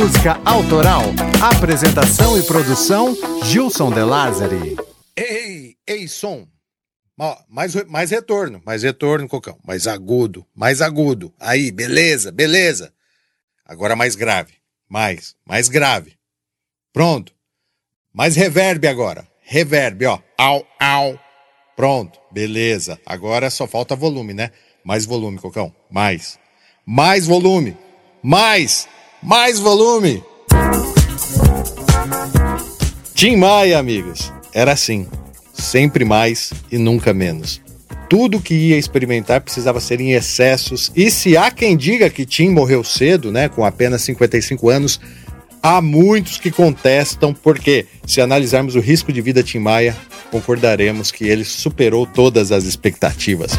música autoral. Apresentação e produção: Gilson De Lázari. Ei, ei, som. Ó, mais, mais retorno, mais retorno, Cocão. Mais agudo, mais agudo. Aí, beleza, beleza. Agora mais grave. Mais, mais grave. Pronto. Mais reverb agora. Reverb, ó. Au, au. Pronto, beleza. Agora só falta volume, né? Mais volume, Cocão. Mais. Mais volume. Mais. Mais volume. Tim Maia, amigos. Era assim. Sempre mais e nunca menos. Tudo que ia experimentar precisava ser em excessos. E se há quem diga que Tim morreu cedo, né, com apenas 55 anos, há muitos que contestam, porque se analisarmos o risco de vida Tim Maia, concordaremos que ele superou todas as expectativas.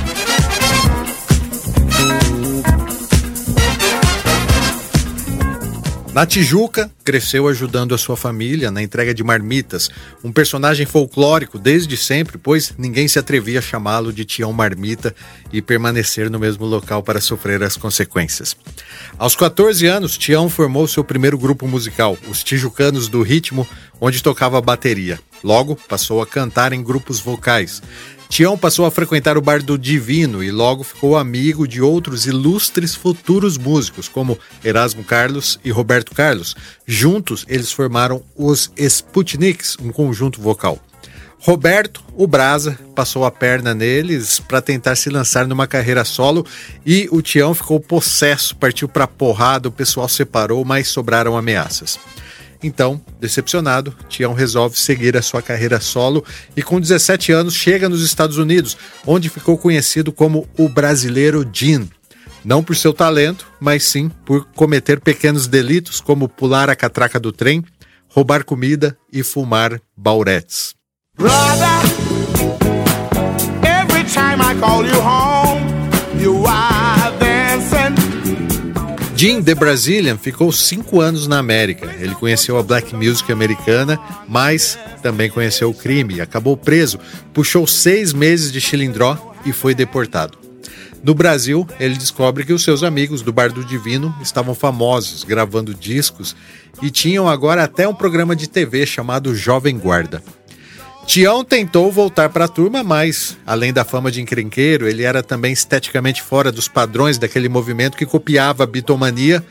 Na Tijuca, cresceu ajudando a sua família na entrega de marmitas, um personagem folclórico desde sempre, pois ninguém se atrevia a chamá-lo de Tião Marmita e permanecer no mesmo local para sofrer as consequências. Aos 14 anos, Tião formou seu primeiro grupo musical, os Tijucanos do Ritmo, onde tocava bateria. Logo, passou a cantar em grupos vocais. Tião passou a frequentar o bar do Divino e logo ficou amigo de outros ilustres futuros músicos, como Erasmo Carlos e Roberto Carlos. Juntos, eles formaram os Sputniks, um conjunto vocal. Roberto, o Brasa, passou a perna neles para tentar se lançar numa carreira solo e o Tião ficou possesso, partiu para porrada, o pessoal separou, mas sobraram ameaças. Então, decepcionado, Tião resolve seguir a sua carreira solo e com 17 anos chega nos Estados Unidos, onde ficou conhecido como o brasileiro Jean. Não por seu talento, mas sim por cometer pequenos delitos como pular a catraca do trem, roubar comida e fumar bauretes. Brother, Jim The Brazilian ficou cinco anos na América. Ele conheceu a black music americana, mas também conheceu o crime. Acabou preso, puxou seis meses de chilindró e foi deportado. No Brasil, ele descobre que os seus amigos do Bar do Divino estavam famosos, gravando discos e tinham agora até um programa de TV chamado Jovem Guarda. Tião tentou voltar para a turma, mas, além da fama de encrenqueiro, ele era também esteticamente fora dos padrões daquele movimento que copiava a bitomania,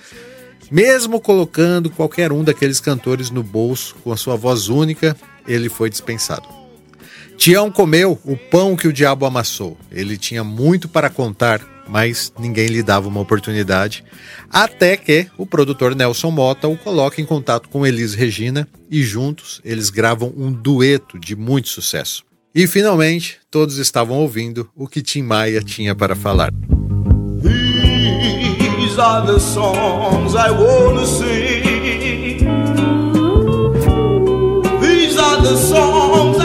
mesmo colocando qualquer um daqueles cantores no bolso com a sua voz única, ele foi dispensado. Tião comeu o pão que o diabo amassou. Ele tinha muito para contar mas ninguém lhe dava uma oportunidade, até que o produtor Nelson Mota o coloca em contato com Elis Regina e juntos eles gravam um dueto de muito sucesso. E finalmente todos estavam ouvindo o que Tim Maia tinha para falar. These are the songs I wanna sing. These are the songs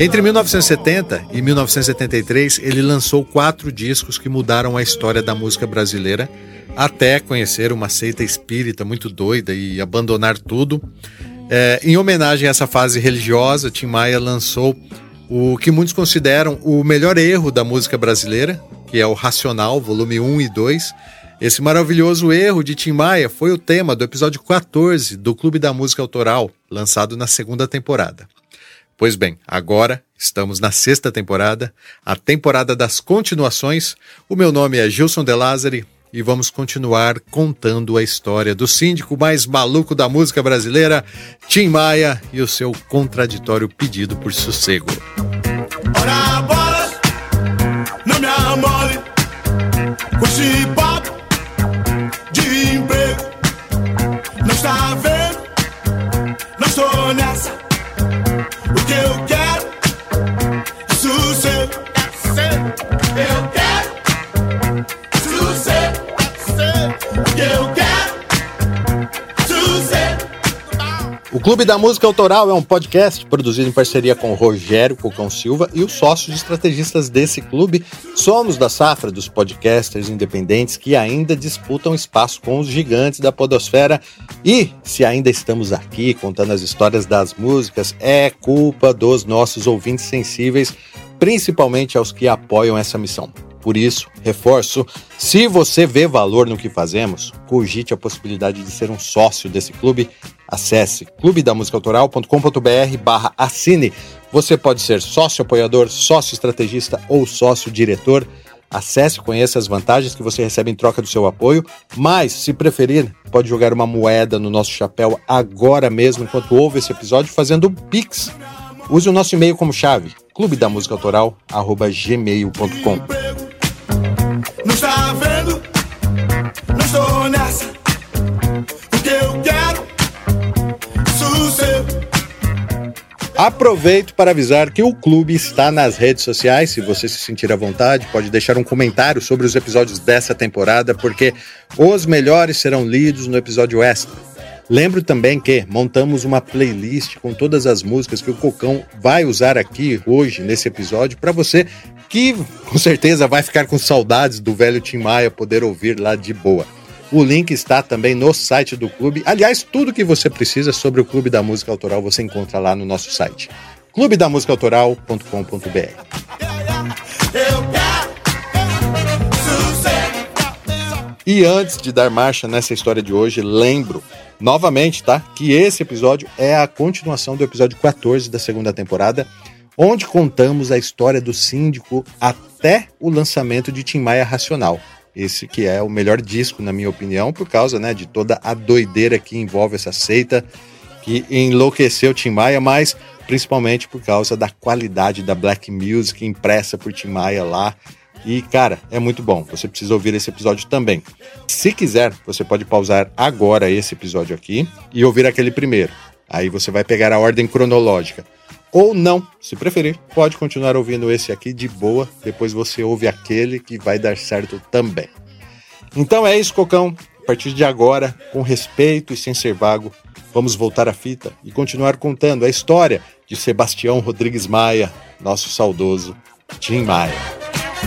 Entre 1970 e 1973, ele lançou quatro discos que mudaram a história da música brasileira, até conhecer uma seita espírita muito doida e abandonar tudo. É, em homenagem a essa fase religiosa, Tim Maia lançou o que muitos consideram o melhor erro da música brasileira, que é o Racional, volume 1 e 2. Esse maravilhoso erro de Tim Maia foi o tema do episódio 14 do Clube da Música Autoral, lançado na segunda temporada. Pois bem, agora estamos na sexta temporada, a temporada das continuações. O meu nome é Gilson De Lázari e vamos continuar contando a história do síndico mais maluco da música brasileira, Tim Maia, e o seu contraditório pedido por sossego. Ora, não me amole, O Clube da Música Autoral é um podcast produzido em parceria com Rogério Cocão Silva e os sócios estrategistas desse clube. Somos da safra dos podcasters independentes que ainda disputam espaço com os gigantes da podosfera. E se ainda estamos aqui contando as histórias das músicas, é culpa dos nossos ouvintes sensíveis, principalmente aos que apoiam essa missão. Por isso, reforço, se você vê valor no que fazemos, cogite a possibilidade de ser um sócio desse clube Acesse clubedamusicaautoral.com.br barra assine. Você pode ser sócio apoiador, sócio estrategista ou sócio diretor. Acesse conheça as vantagens que você recebe em troca do seu apoio, mas, se preferir, pode jogar uma moeda no nosso chapéu agora mesmo, enquanto ouve esse episódio, fazendo o Pix. Use o nosso e-mail como chave, clubedamusicaautoral.gmail.com Não está vendo? Não estou nessa Aproveito para avisar que o clube está nas redes sociais. Se você se sentir à vontade, pode deixar um comentário sobre os episódios dessa temporada, porque os melhores serão lidos no episódio extra. Lembro também que montamos uma playlist com todas as músicas que o Cocão vai usar aqui hoje nesse episódio para você que com certeza vai ficar com saudades do velho Tim Maia poder ouvir lá de boa. O link está também no site do clube. Aliás, tudo que você precisa sobre o Clube da Música Autoral você encontra lá no nosso site clubedamusicaautoral.com.br. E antes de dar marcha nessa história de hoje, lembro novamente, tá, que esse episódio é a continuação do episódio 14 da segunda temporada, onde contamos a história do síndico até o lançamento de Tim Maia Racional. Esse que é o melhor disco, na minha opinião, por causa né, de toda a doideira que envolve essa seita, que enlouqueceu Tim Maia, mas principalmente por causa da qualidade da black music impressa por Tim Maia lá. E, cara, é muito bom. Você precisa ouvir esse episódio também. Se quiser, você pode pausar agora esse episódio aqui e ouvir aquele primeiro. Aí você vai pegar a ordem cronológica ou não. Se preferir, pode continuar ouvindo esse aqui de boa, depois você ouve aquele que vai dar certo também. Então é isso, Cocão. A partir de agora, com respeito e sem ser vago, vamos voltar à fita e continuar contando a história de Sebastião Rodrigues Maia, nosso saudoso Tim Maia.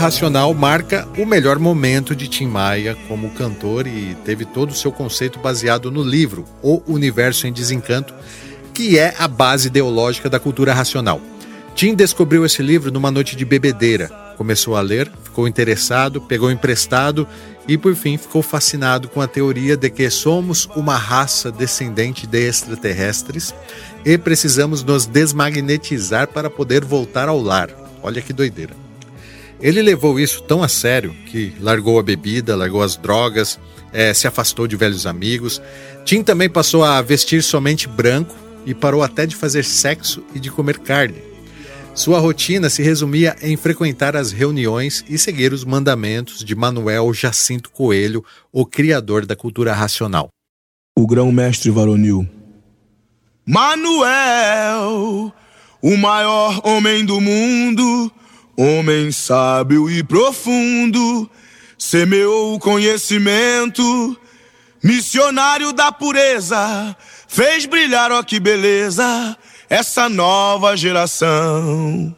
Racional marca o melhor momento de Tim Maia como cantor e teve todo o seu conceito baseado no livro O Universo em Desencanto, que é a base ideológica da cultura racional. Tim descobriu esse livro numa noite de bebedeira. Começou a ler, ficou interessado, pegou emprestado e, por fim, ficou fascinado com a teoria de que somos uma raça descendente de extraterrestres e precisamos nos desmagnetizar para poder voltar ao lar. Olha que doideira. Ele levou isso tão a sério que largou a bebida, largou as drogas, é, se afastou de velhos amigos. Tim também passou a vestir somente branco e parou até de fazer sexo e de comer carne. Sua rotina se resumia em frequentar as reuniões e seguir os mandamentos de Manuel Jacinto Coelho, o criador da cultura racional. O grão-mestre varonil. Manuel, o maior homem do mundo Homem sábio e profundo, semeou o conhecimento, missionário da pureza, fez brilhar, ó que beleza, essa nova geração.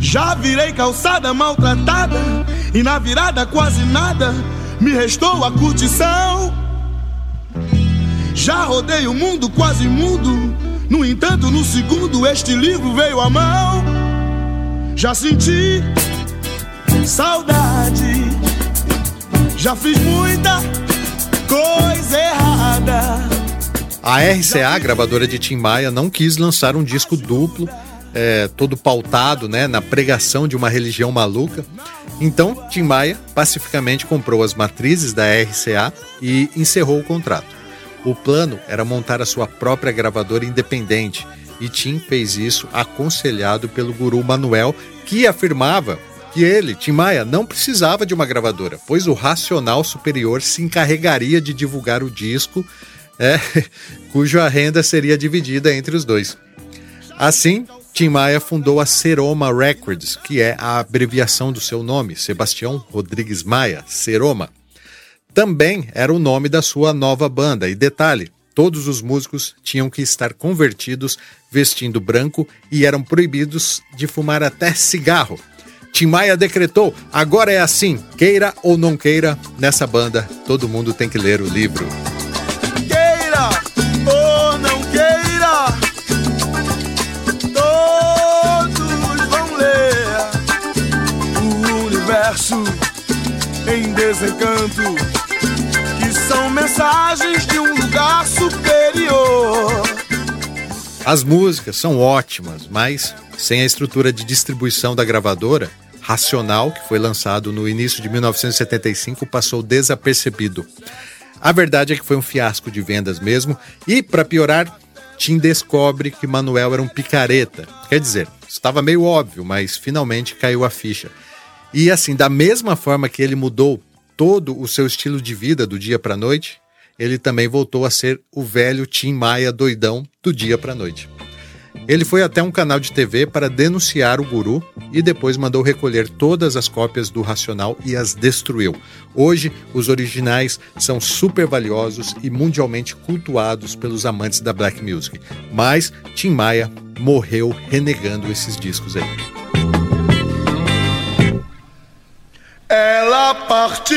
Já virei calçada maltratada, e na virada quase nada me restou a curtição. Já rodei o mundo quase mudo, no entanto, no segundo este livro veio à mão. Já senti saudade, já fiz muita coisa errada. A RCA, gravadora de Tim Maia, não quis lançar um disco duplo, é, todo pautado né, na pregação de uma religião maluca. Então, Tim Maia pacificamente comprou as matrizes da RCA e encerrou o contrato. O plano era montar a sua própria gravadora independente e Tim fez isso aconselhado pelo guru Manuel, que afirmava que ele, Tim Maia, não precisava de uma gravadora, pois o racional superior se encarregaria de divulgar o disco é, cuja renda seria dividida entre os dois. Assim, Tim Maia fundou a Seroma Records, que é a abreviação do seu nome, Sebastião Rodrigues Maia, Seroma. Também era o nome da sua nova banda, e detalhe, todos os músicos tinham que estar convertidos, vestindo branco e eram proibidos de fumar até cigarro. Tim Maia decretou: agora é assim, queira ou não queira, nessa banda todo mundo tem que ler o livro. em desencanto, são mensagens de um lugar superior. As músicas são ótimas, mas sem a estrutura de distribuição da gravadora, Racional, que foi lançado no início de 1975, passou desapercebido. A verdade é que foi um fiasco de vendas mesmo, e, para piorar, Tim descobre que Manuel era um picareta. Quer dizer, estava meio óbvio, mas finalmente caiu a ficha. E assim, da mesma forma que ele mudou todo o seu estilo de vida do dia para a noite, ele também voltou a ser o velho Tim Maia doidão do dia para a noite. Ele foi até um canal de TV para denunciar o guru e depois mandou recolher todas as cópias do Racional e as destruiu. Hoje, os originais são super valiosos e mundialmente cultuados pelos amantes da black music. Mas Tim Maia morreu renegando esses discos aí. Ela partiu,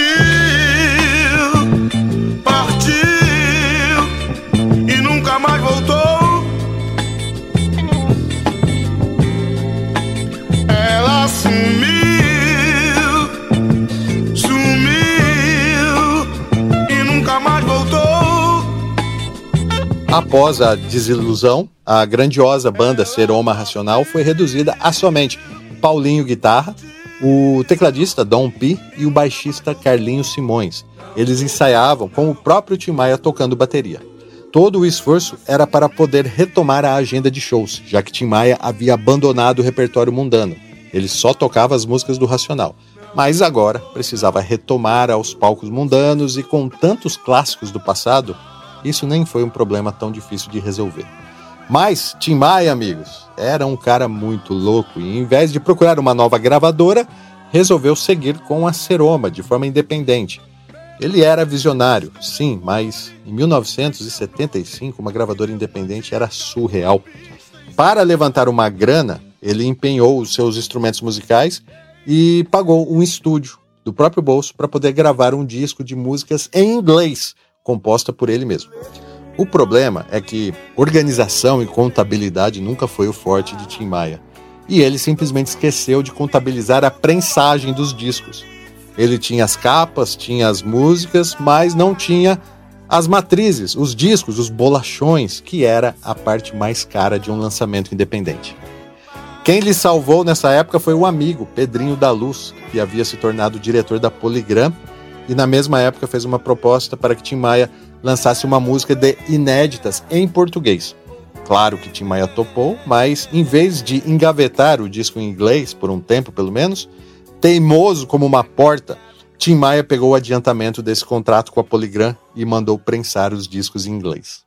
partiu e nunca mais voltou. Ela sumiu, sumiu e nunca mais voltou. Após a desilusão, a grandiosa banda Seroma Racional foi reduzida a somente Paulinho guitarra, o tecladista Dom P e o baixista Carlinhos Simões. Eles ensaiavam com o próprio Tim Maia tocando bateria. Todo o esforço era para poder retomar a agenda de shows, já que Tim Maia havia abandonado o repertório mundano. Ele só tocava as músicas do Racional. Mas agora precisava retomar aos palcos mundanos e com tantos clássicos do passado, isso nem foi um problema tão difícil de resolver. Mas Tim Maia, amigos, era um cara muito louco e, em vez de procurar uma nova gravadora, resolveu seguir com a Seroma de forma independente. Ele era visionário, sim, mas em 1975 uma gravadora independente era surreal. Para levantar uma grana, ele empenhou os seus instrumentos musicais e pagou um estúdio do próprio bolso para poder gravar um disco de músicas em inglês, composta por ele mesmo. O problema é que organização e contabilidade nunca foi o forte de Tim Maia. E ele simplesmente esqueceu de contabilizar a prensagem dos discos. Ele tinha as capas, tinha as músicas, mas não tinha as matrizes, os discos, os bolachões, que era a parte mais cara de um lançamento independente. Quem lhe salvou nessa época foi o amigo Pedrinho da Luz, que havia se tornado diretor da Polygram e na mesma época fez uma proposta para que Tim Maia lançasse uma música de inéditas em português. Claro que Tim Maia topou, mas em vez de engavetar o disco em inglês por um tempo pelo menos, teimoso como uma porta, Tim Maia pegou o adiantamento desse contrato com a Polygram e mandou prensar os discos em inglês.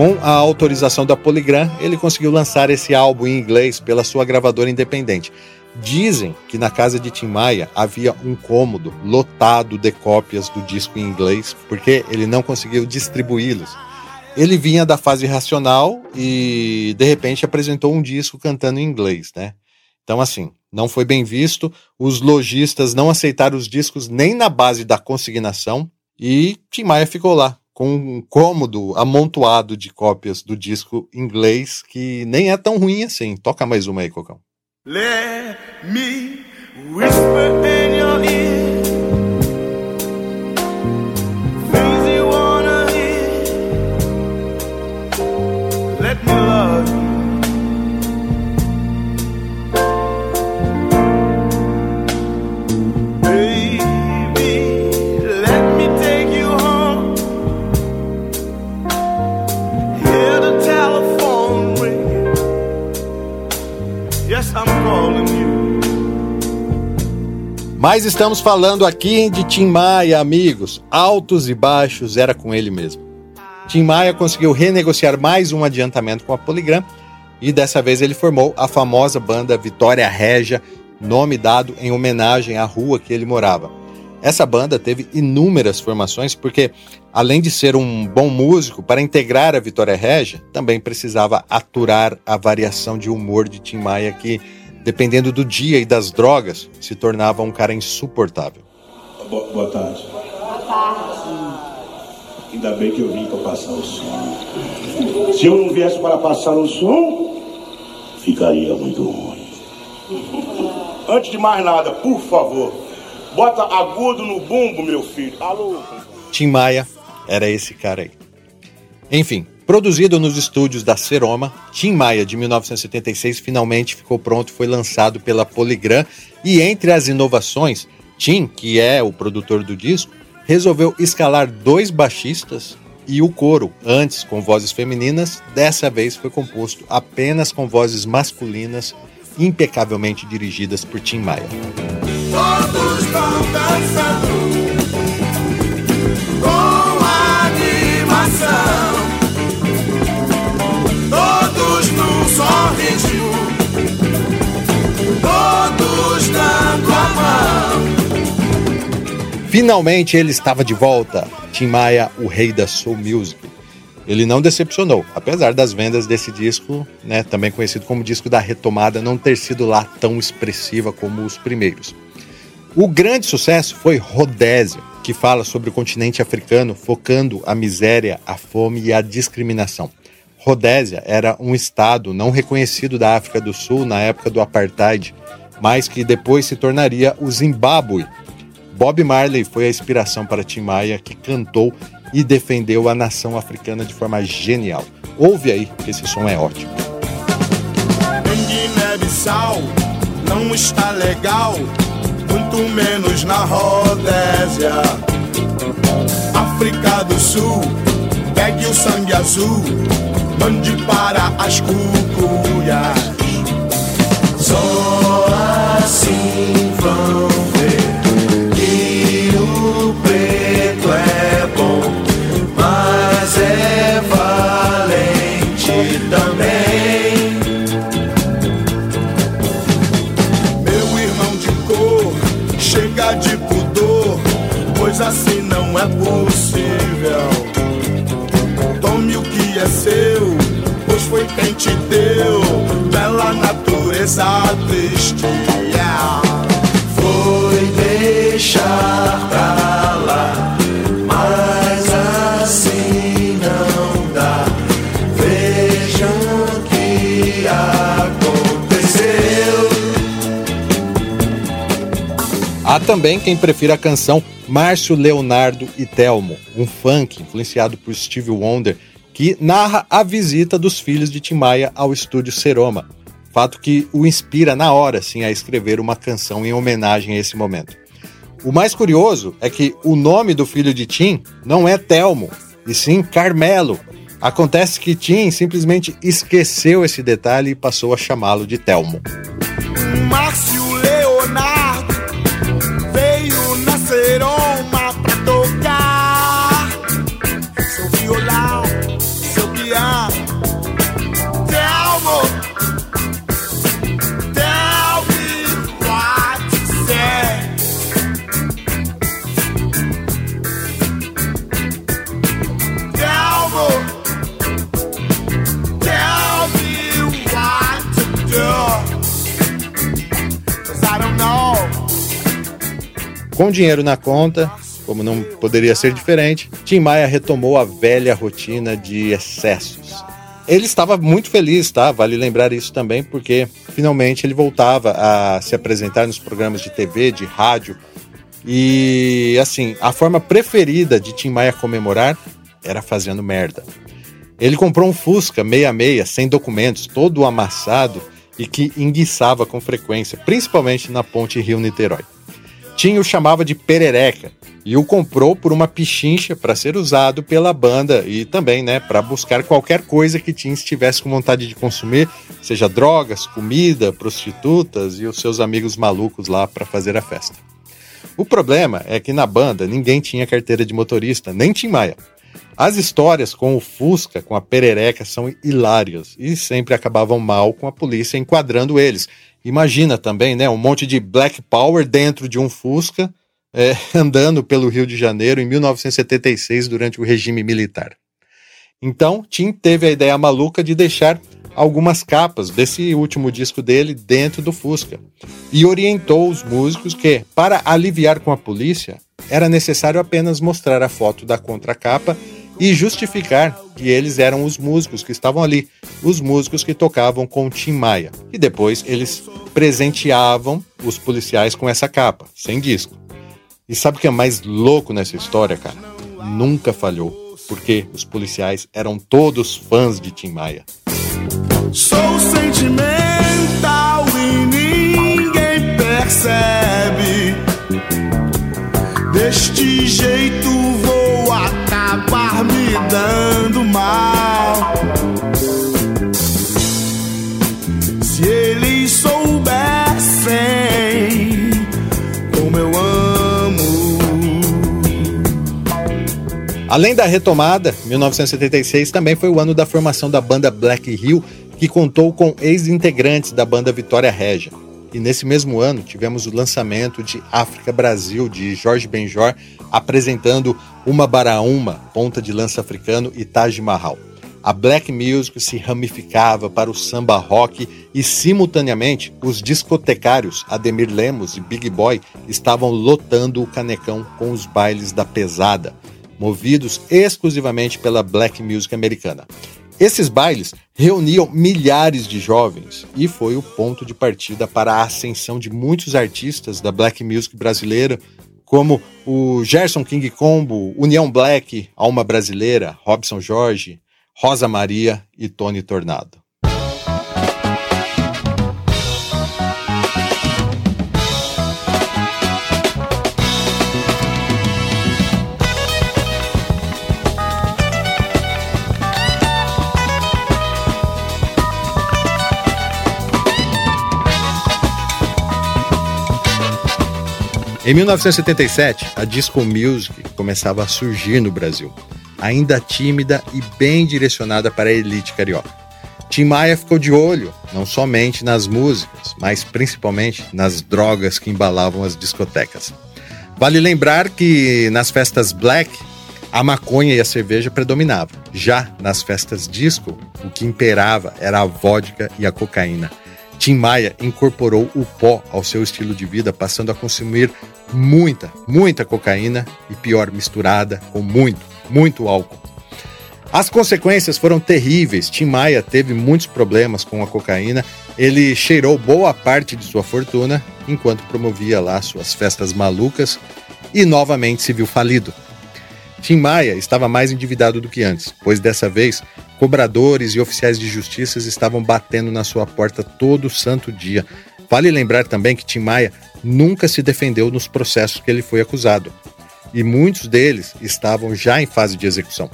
Com a autorização da Polygram, ele conseguiu lançar esse álbum em inglês pela sua gravadora independente. Dizem que na casa de Tim Maia havia um cômodo lotado de cópias do disco em inglês, porque ele não conseguiu distribuí-los. Ele vinha da fase racional e de repente apresentou um disco cantando em inglês, né? Então assim, não foi bem visto, os lojistas não aceitaram os discos nem na base da consignação e Tim Maia ficou lá com um cômodo amontoado de cópias do disco inglês que nem é tão ruim assim. Toca mais uma aí, Cocão. Let me whisper in your ear Mas estamos falando aqui de Tim Maia, amigos. Altos e baixos era com ele mesmo. Tim Maia conseguiu renegociar mais um adiantamento com a Polygram e dessa vez ele formou a famosa banda Vitória Régia, nome dado em homenagem à rua que ele morava. Essa banda teve inúmeras formações porque, além de ser um bom músico, para integrar a Vitória Régia, também precisava aturar a variação de humor de Tim Maia que dependendo do dia e das drogas, se tornava um cara insuportável. Boa, boa tarde. Boa tarde. Ainda bem que eu vim para passar o som. Se eu não viesse para passar o som, ficaria muito ruim. Antes de mais nada, por favor, bota agudo no bumbo, meu filho. Alô? Tim Maia era esse cara aí. Enfim, Produzido nos estúdios da Seroma, Tim Maia, de 1976, finalmente ficou pronto e foi lançado pela Polygram. E entre as inovações, Tim, que é o produtor do disco, resolveu escalar dois baixistas e o coro, antes com vozes femininas, dessa vez foi composto apenas com vozes masculinas, impecavelmente dirigidas por Tim Maia. Todos dançando Finalmente ele estava de volta. Tim Maia, o rei da soul music. Ele não decepcionou, apesar das vendas desse disco, né, também conhecido como disco da retomada, não ter sido lá tão expressiva como os primeiros. O grande sucesso foi Rodésia, que fala sobre o continente africano, focando a miséria, a fome e a discriminação. Rodésia era um estado não reconhecido da África do Sul na época do apartheid, mas que depois se tornaria o Zimbábue. Bob Marley foi a inspiração para Tim Maia, que cantou e defendeu a nação africana de forma genial. Ouve aí, que esse som é ótimo. Guiné-Bissau não está legal, muito menos na Rodésia. África do Sul, pegue o sangue azul mande para as cucuias. Só assim assim não é possível é seu, pois foi quem te deu bela natureza triste. Yeah. Foi deixar pra Também quem prefira a canção Márcio Leonardo e Telmo, um funk influenciado por Steve Wonder que narra a visita dos filhos de Tim Maia ao estúdio Seroma, fato que o inspira na hora sim a escrever uma canção em homenagem a esse momento. O mais curioso é que o nome do filho de Tim não é Telmo, e sim Carmelo. Acontece que Tim simplesmente esqueceu esse detalhe e passou a chamá-lo de Telmo. Márcio Com dinheiro na conta, como não poderia ser diferente, Tim Maia retomou a velha rotina de excessos. Ele estava muito feliz, tá? Vale lembrar isso também, porque finalmente ele voltava a se apresentar nos programas de TV, de rádio. E assim, a forma preferida de Tim Maia comemorar era fazendo merda. Ele comprou um Fusca 66 sem documentos, todo amassado e que enguiçava com frequência, principalmente na ponte Rio-Niterói. Tinho o chamava de perereca e o comprou por uma pichincha para ser usado pela banda e também, né, para buscar qualquer coisa que Tim estivesse com vontade de consumir, seja drogas, comida, prostitutas e os seus amigos malucos lá para fazer a festa. O problema é que na banda ninguém tinha carteira de motorista, nem Tim Maia. As histórias com o Fusca, com a perereca, são hilárias e sempre acabavam mal com a polícia enquadrando eles. Imagina também, né, um monte de Black Power dentro de um Fusca, é, andando pelo Rio de Janeiro em 1976 durante o regime militar. Então, Tim teve a ideia maluca de deixar algumas capas desse último disco dele dentro do Fusca e orientou os músicos que, para aliviar com a polícia, era necessário apenas mostrar a foto da contracapa e justificar que eles eram os músicos que estavam ali, os músicos que tocavam com Tim Maia. E depois eles presenteavam os policiais com essa capa, sem disco. E sabe o que é mais louco nessa história, cara? Nunca falhou, porque os policiais eram todos fãs de Tim Maia. Sou sentimental e ninguém percebe. Deste jeito Além da retomada, 1976 também foi o ano da formação da banda Black Hill, que contou com ex-integrantes da banda Vitória Regia. E nesse mesmo ano tivemos o lançamento de África Brasil, de Jorge Benjor, apresentando Uma Baraúma, ponta de lança africano, e Taj Mahal. A black music se ramificava para o samba rock e, simultaneamente, os discotecários Ademir Lemos e Big Boy estavam lotando o canecão com os bailes da pesada, movidos exclusivamente pela black music americana. Esses bailes reuniam milhares de jovens e foi o ponto de partida para a ascensão de muitos artistas da black music brasileira, como o Gerson King Combo, União Black, Alma Brasileira, Robson Jorge, Rosa Maria e Tony Tornado. Em 1977, a disco music começava a surgir no Brasil, ainda tímida e bem direcionada para a elite carioca. Tim Maia ficou de olho não somente nas músicas, mas principalmente nas drogas que embalavam as discotecas. Vale lembrar que nas festas black, a maconha e a cerveja predominavam. Já nas festas disco, o que imperava era a vodka e a cocaína. Tim Maia incorporou o pó ao seu estilo de vida, passando a consumir muita, muita cocaína e pior, misturada com muito, muito álcool. As consequências foram terríveis. Tim Maia teve muitos problemas com a cocaína. Ele cheirou boa parte de sua fortuna enquanto promovia lá suas festas malucas e novamente se viu falido. Tim Maia estava mais endividado do que antes, pois dessa vez cobradores e oficiais de justiça estavam batendo na sua porta todo santo dia. Vale lembrar também que Tim Maia nunca se defendeu nos processos que ele foi acusado, e muitos deles estavam já em fase de execução.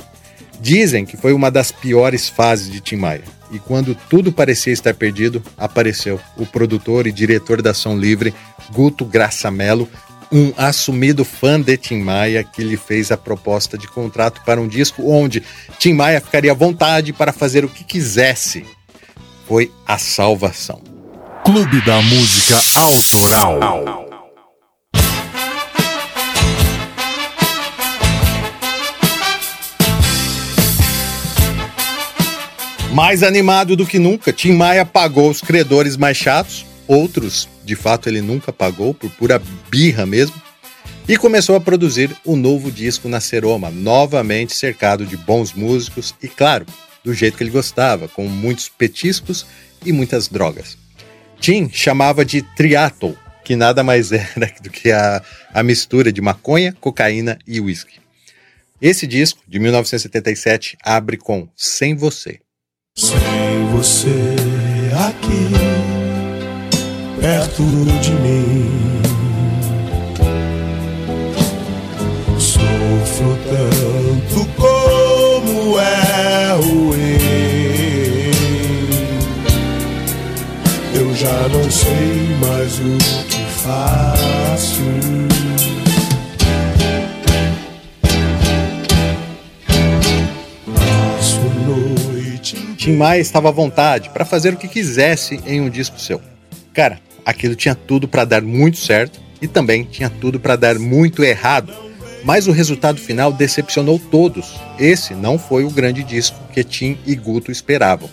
Dizem que foi uma das piores fases de Tim Maia, e quando tudo parecia estar perdido, apareceu o produtor e diretor da Ação Livre, Guto Graçamelo, um assumido fã de Tim Maia que lhe fez a proposta de contrato para um disco onde Tim Maia ficaria à vontade para fazer o que quisesse. Foi a salvação. Clube da Música Autoral. Mais animado do que nunca, Tim Maia pagou os credores mais chatos, outros, de fato, ele nunca pagou, por pura birra mesmo. e começou a produzir o um novo disco na Seroma, novamente cercado de bons músicos e, claro, do jeito que ele gostava, com muitos petiscos e muitas drogas. Tim chamava de triatol, que nada mais era do que a, a mistura de maconha, cocaína e uísque. Esse disco, de 1977, abre com Sem Você. Sem você aqui, perto de mim, sofro tanto como é ruim. Eu já não sei mais o que faço. Tim Maia estava à vontade para fazer o que quisesse em um disco seu. Cara, aquilo tinha tudo para dar muito certo e também tinha tudo para dar muito errado. Mas o resultado final decepcionou todos. Esse não foi o grande disco que Tim e Guto esperavam.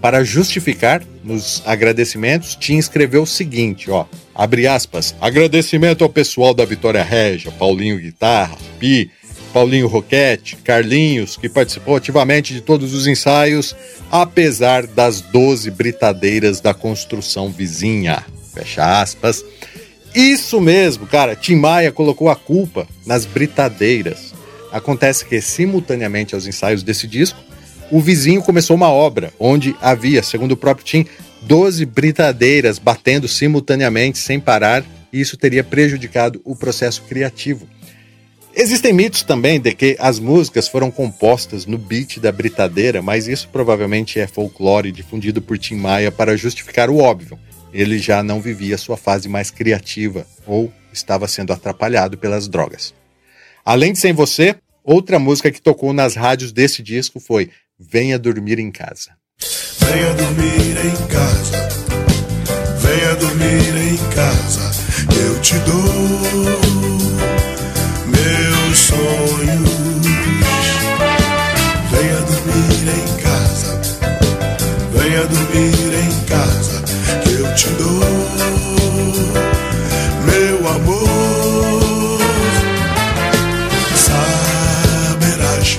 Para justificar, nos agradecimentos, Tim escreveu o seguinte, ó, abre aspas, agradecimento ao pessoal da Vitória Régia, Paulinho Guitarra, Pi, Paulinho Roquete, Carlinhos, que participou ativamente de todos os ensaios, apesar das 12 britadeiras da construção vizinha. Fecha aspas. Isso mesmo, cara. Tim Maia colocou a culpa nas britadeiras. Acontece que, simultaneamente aos ensaios desse disco, o vizinho começou uma obra onde havia, segundo o próprio Tim, 12 britadeiras batendo simultaneamente sem parar, e isso teria prejudicado o processo criativo. Existem mitos também de que as músicas foram compostas no beat da britadeira, mas isso provavelmente é folclore difundido por Tim Maia para justificar o óbvio. Ele já não vivia sua fase mais criativa ou estava sendo atrapalhado pelas drogas. Além de Sem Você, outra música que tocou nas rádios desse disco foi Venha Dormir em Casa. Venha dormir em casa, venha dormir em casa, eu te dou meus sonhos. Venha dormir em casa, venha dormir em casa, te dou meu amor. Saberás.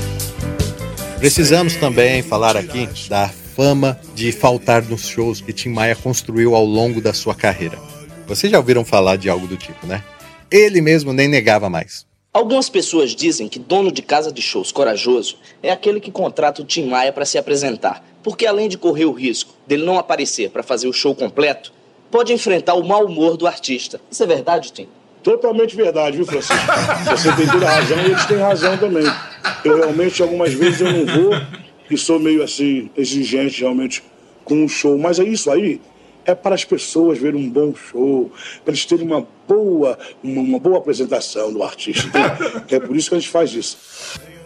Precisamos também falar aqui da fama de faltar nos shows que Tim Maia construiu ao longo da sua carreira. Vocês já ouviram falar de algo do tipo, né? Ele mesmo nem negava mais. Algumas pessoas dizem que dono de casa de shows corajoso é aquele que contrata o Tim Maia para se apresentar, porque além de correr o risco dele não aparecer para fazer o show completo, pode enfrentar o mau humor do artista. Isso é verdade, Tim? Totalmente verdade, viu, Francisco? Você tem toda a razão e eles têm razão também. Eu realmente, algumas vezes, eu não vou e sou meio assim, exigente realmente com o show. Mas é isso aí, é para as pessoas verem um bom show, para eles terem uma boa, uma, uma boa apresentação do artista. é por isso que a gente faz isso.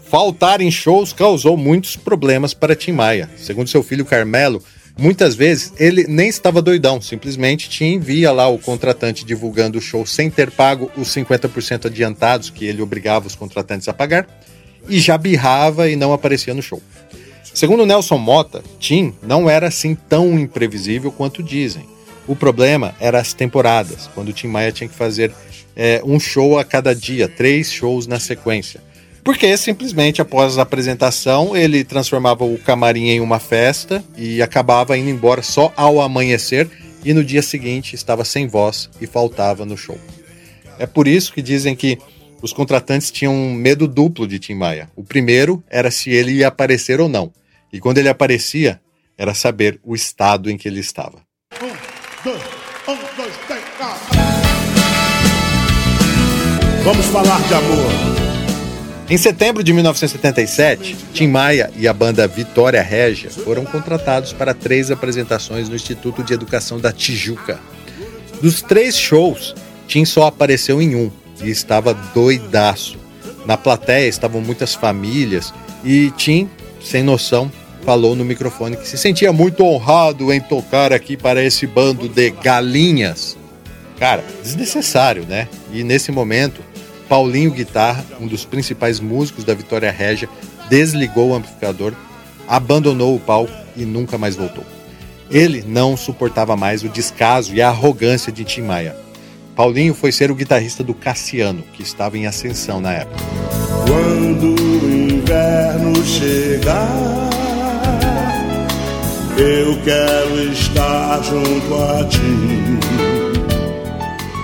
Faltar em shows causou muitos problemas para Tim Maia. Segundo seu filho Carmelo, muitas vezes ele nem estava doidão, simplesmente Tim via lá o contratante divulgando o show sem ter pago os 50% adiantados que ele obrigava os contratantes a pagar e já birrava e não aparecia no show. Segundo Nelson Mota, Tim não era assim tão imprevisível quanto dizem. O problema era as temporadas, quando o Tim Maia tinha que fazer é, um show a cada dia, três shows na sequência. Porque simplesmente após a apresentação ele transformava o camarim em uma festa e acabava indo embora só ao amanhecer e no dia seguinte estava sem voz e faltava no show. É por isso que dizem que os contratantes tinham um medo duplo de Tim Maia. O primeiro era se ele ia aparecer ou não. E quando ele aparecia, era saber o estado em que ele estava. Vamos falar de amor. Em setembro de 1977, Tim Maia e a banda Vitória Régia foram contratados para três apresentações no Instituto de Educação da Tijuca. Dos três shows, Tim só apareceu em um e estava doidaço. Na plateia estavam muitas famílias e Tim, sem noção, falou no microfone que se sentia muito honrado em tocar aqui para esse bando de galinhas. Cara, desnecessário, né? E nesse momento, Paulinho Guitarra, um dos principais músicos da Vitória Régia, desligou o amplificador, abandonou o palco e nunca mais voltou. Ele não suportava mais o descaso e a arrogância de Tim Maia. Paulinho foi ser o guitarrista do Cassiano, que estava em ascensão na época. Quando o inverno chegar, eu quero estar junto a ti.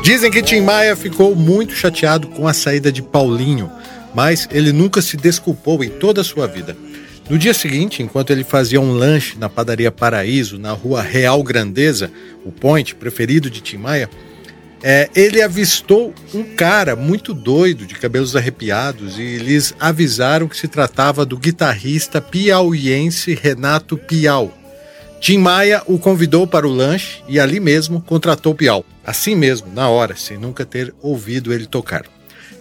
Dizem que Tim Maia ficou muito chateado com a saída de Paulinho, mas ele nunca se desculpou em toda a sua vida. No dia seguinte, enquanto ele fazia um lanche na padaria Paraíso, na rua Real Grandeza, o point preferido de Tim Maia, é, ele avistou um cara muito doido, de cabelos arrepiados, e lhes avisaram que se tratava do guitarrista piauiense Renato Piau. Tim Maia o convidou para o lanche e ali mesmo contratou Piau. Assim mesmo, na hora, sem nunca ter ouvido ele tocar.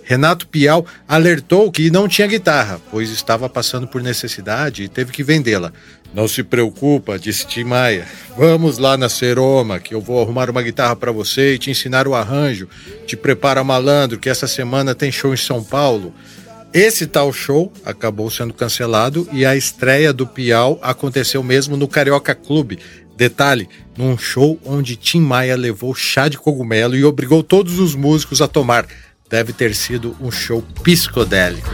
Renato Piau alertou que não tinha guitarra, pois estava passando por necessidade e teve que vendê-la. Não se preocupa, disse Tim Maia. Vamos lá na Seroma, que eu vou arrumar uma guitarra para você e te ensinar o arranjo. Te prepara malandro, que essa semana tem show em São Paulo. Esse tal show acabou sendo cancelado e a estreia do Piau aconteceu mesmo no Carioca Clube. Detalhe, num show onde Tim Maia levou chá de cogumelo e obrigou todos os músicos a tomar. Deve ter sido um show psicodélico.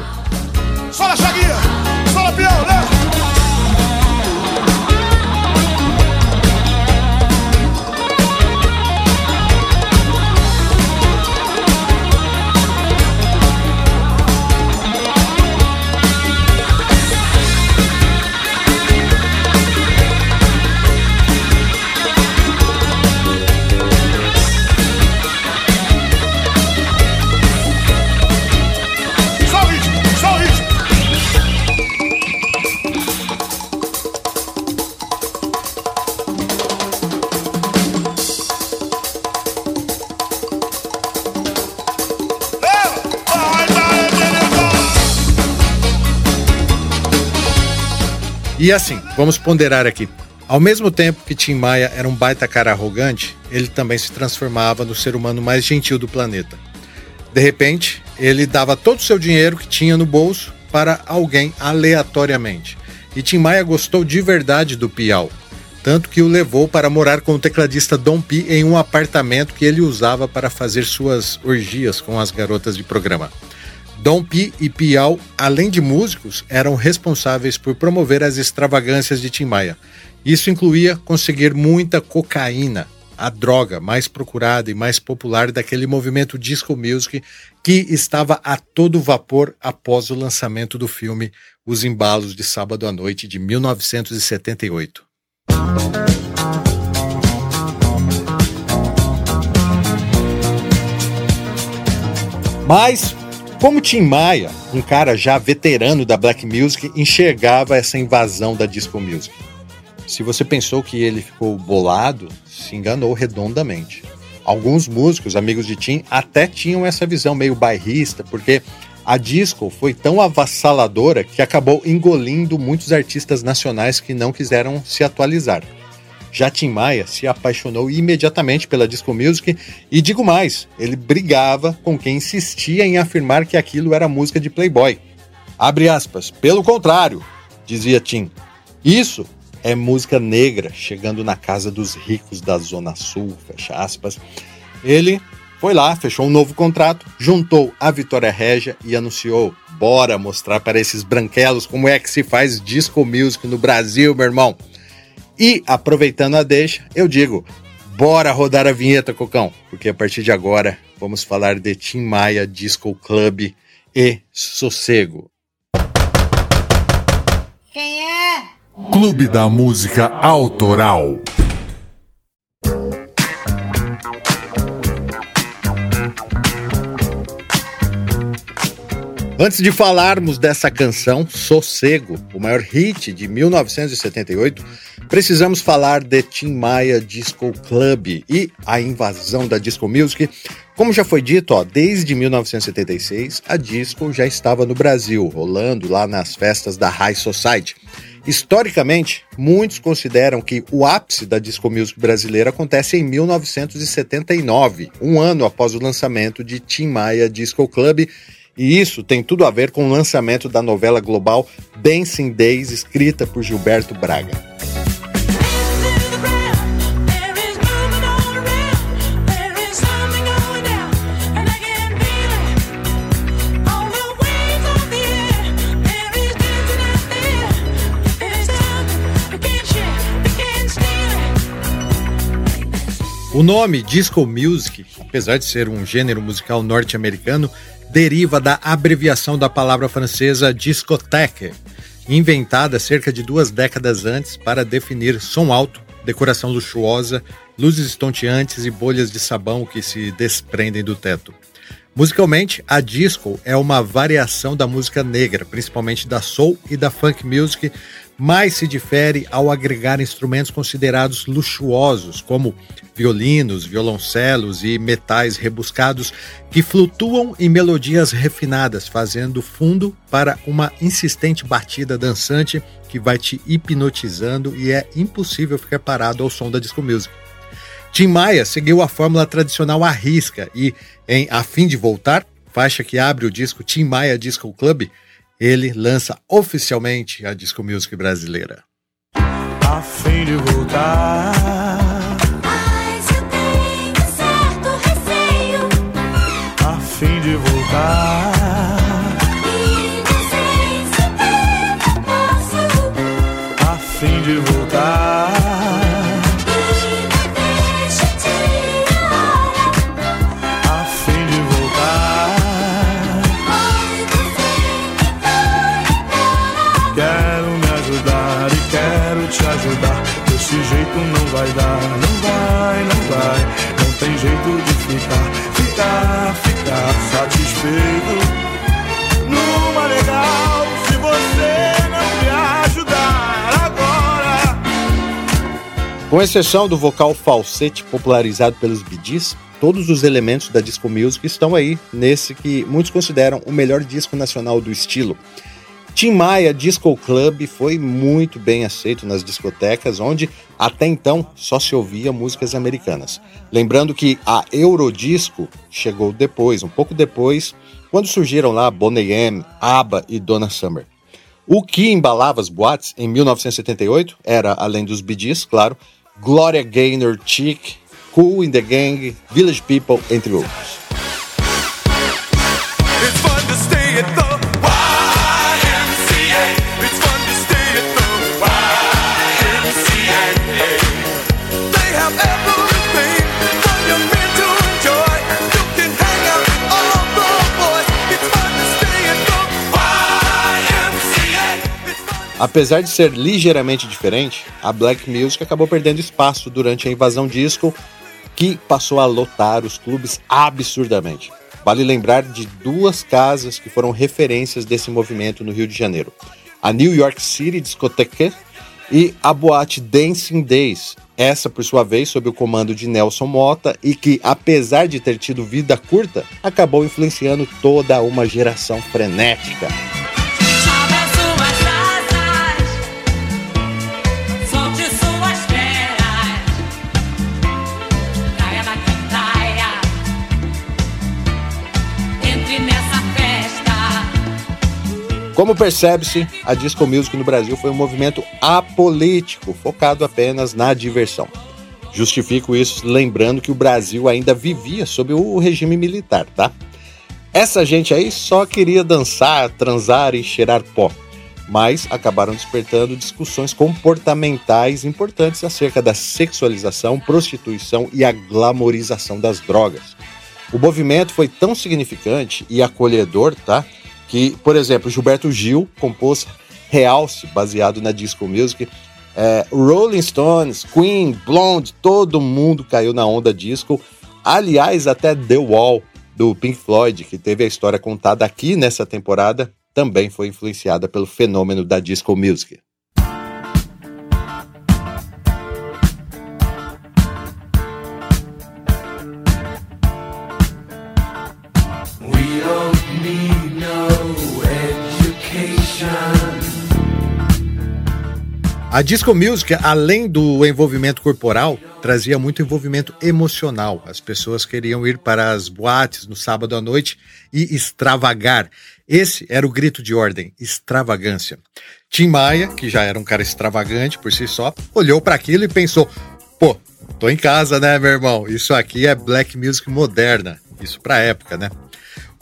E assim, vamos ponderar aqui. Ao mesmo tempo que Tim Maia era um baita cara arrogante, ele também se transformava no ser humano mais gentil do planeta. De repente, ele dava todo o seu dinheiro que tinha no bolso para alguém aleatoriamente. E Tim Maia gostou de verdade do Piau, tanto que o levou para morar com o tecladista Dom Pi em um apartamento que ele usava para fazer suas orgias com as garotas de programa. Dom Pi e Piau, além de músicos, eram responsáveis por promover as extravagâncias de Tim Maia. Isso incluía conseguir muita cocaína, a droga mais procurada e mais popular daquele movimento disco music que estava a todo vapor após o lançamento do filme Os Embalos de Sábado à Noite de 1978. Mas como Tim Maia, um cara já veterano da black music, enxergava essa invasão da disco music? Se você pensou que ele ficou bolado, se enganou redondamente. Alguns músicos, amigos de Tim, até tinham essa visão meio bairrista, porque a disco foi tão avassaladora que acabou engolindo muitos artistas nacionais que não quiseram se atualizar. Já Tim Maia se apaixonou imediatamente pela disco music e digo mais, ele brigava com quem insistia em afirmar que aquilo era música de playboy. Abre aspas, pelo contrário, dizia Tim. Isso é música negra chegando na casa dos ricos da Zona Sul, fecha aspas. Ele foi lá, fechou um novo contrato, juntou a Vitória Régia e anunciou: bora mostrar para esses branquelos como é que se faz disco music no Brasil, meu irmão. E, aproveitando a deixa, eu digo, bora rodar a vinheta, Cocão, porque a partir de agora vamos falar de Tim Maia Disco Club e Sossego. Quem é? Clube da Música Autoral. Antes de falarmos dessa canção, Sossego, o maior hit de 1978, precisamos falar de Tim Maia Disco Club e a invasão da disco music. Como já foi dito, ó, desde 1976 a disco já estava no Brasil, rolando lá nas festas da High Society. Historicamente, muitos consideram que o ápice da disco music brasileira acontece em 1979, um ano após o lançamento de Tim Maia Disco Club e isso tem tudo a ver com o lançamento da novela global Dancing Days, escrita por Gilberto Braga. O nome Disco Music, apesar de ser um gênero musical norte-americano, deriva da abreviação da palavra francesa discothèque, inventada cerca de duas décadas antes para definir som alto, decoração luxuosa, luzes estonteantes e bolhas de sabão que se desprendem do teto. Musicalmente, a disco é uma variação da música negra, principalmente da soul e da funk music, mas se difere ao agregar instrumentos considerados luxuosos, como violinos, violoncelos e metais rebuscados que flutuam em melodias refinadas, fazendo fundo para uma insistente batida dançante que vai te hipnotizando e é impossível ficar parado ao som da disco music. Tim Maia seguiu a fórmula tradicional à risca e, em A Fim de Voltar, faixa que abre o disco Tim Maia Disco Club, ele lança oficialmente a disco music brasileira. A fim de voltar. Mas eu tenho certo receio. A fim de voltar. Numa legal, se você não me ajudar agora. Com exceção do vocal falsete popularizado pelos Gees, todos os elementos da disco music estão aí nesse que muitos consideram o melhor disco nacional do estilo. Tim Maia Disco Club foi muito bem aceito nas discotecas, onde até então só se ouvia músicas americanas. Lembrando que a Eurodisco chegou depois, um pouco depois, quando surgiram lá Boney M, ABBA e Donna Summer. O que embalava as boates em 1978 era, além dos Gees, claro, Gloria Gaynor, Chic, Cool in the Gang, Village People, entre outros. Apesar de ser ligeiramente diferente, a black music acabou perdendo espaço durante a invasão disco, que passou a lotar os clubes absurdamente. Vale lembrar de duas casas que foram referências desse movimento no Rio de Janeiro: a New York City Discotheque e a boate Dancing Days. Essa, por sua vez, sob o comando de Nelson Mota e que, apesar de ter tido vida curta, acabou influenciando toda uma geração frenética. Como percebe-se, a disco music no Brasil foi um movimento apolítico, focado apenas na diversão. Justifico isso lembrando que o Brasil ainda vivia sob o regime militar, tá? Essa gente aí só queria dançar, transar e cheirar pó, mas acabaram despertando discussões comportamentais importantes acerca da sexualização, prostituição e a glamorização das drogas. O movimento foi tão significante e acolhedor, tá? Que, por exemplo, Gilberto Gil compôs Realce, baseado na disco music. É, Rolling Stones, Queen, Blonde, todo mundo caiu na onda disco. Aliás, até The Wall, do Pink Floyd, que teve a história contada aqui nessa temporada, também foi influenciada pelo fenômeno da disco music. A disco music, além do envolvimento corporal, trazia muito envolvimento emocional. As pessoas queriam ir para as boates no sábado à noite e extravagar. Esse era o grito de ordem, extravagância. Tim Maia, que já era um cara extravagante por si só, olhou para aquilo e pensou: pô, tô em casa, né, meu irmão? Isso aqui é black music moderna. Isso pra época, né?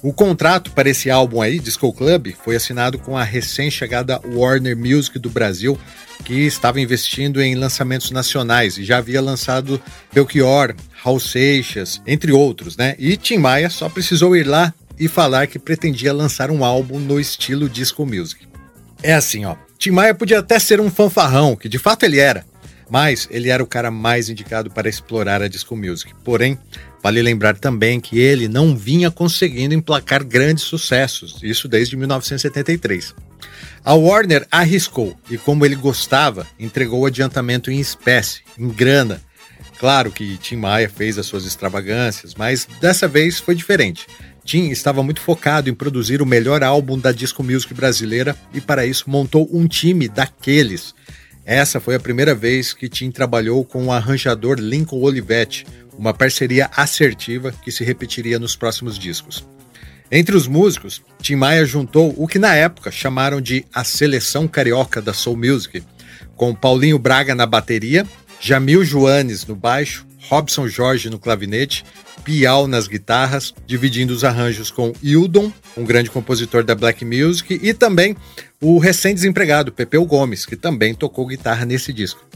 O contrato para esse álbum aí, Disco Club, foi assinado com a recém-chegada Warner Music do Brasil, que estava investindo em lançamentos nacionais e já havia lançado Belchior, Raul Seixas, entre outros, né? E Tim Maia só precisou ir lá e falar que pretendia lançar um álbum no estilo disco music. É assim, ó. Tim Maia podia até ser um fanfarrão, que de fato ele era, mas ele era o cara mais indicado para explorar a disco music. Porém, vale lembrar também que ele não vinha conseguindo emplacar grandes sucessos, isso desde 1973. A Warner arriscou e, como ele gostava, entregou o adiantamento em espécie, em grana. Claro que Tim Maia fez as suas extravagâncias, mas dessa vez foi diferente. Tim estava muito focado em produzir o melhor álbum da disco music brasileira e, para isso, montou um time daqueles. Essa foi a primeira vez que Tim trabalhou com o arranjador Lincoln Olivetti, uma parceria assertiva que se repetiria nos próximos discos. Entre os músicos, Tim Maia juntou o que na época chamaram de a seleção carioca da soul music, com Paulinho Braga na bateria, Jamil Joanes no baixo, Robson Jorge no clavinete, Pial nas guitarras, dividindo os arranjos com Hildon, um grande compositor da black music, e também o recém-desempregado Pepeu Gomes, que também tocou guitarra nesse disco.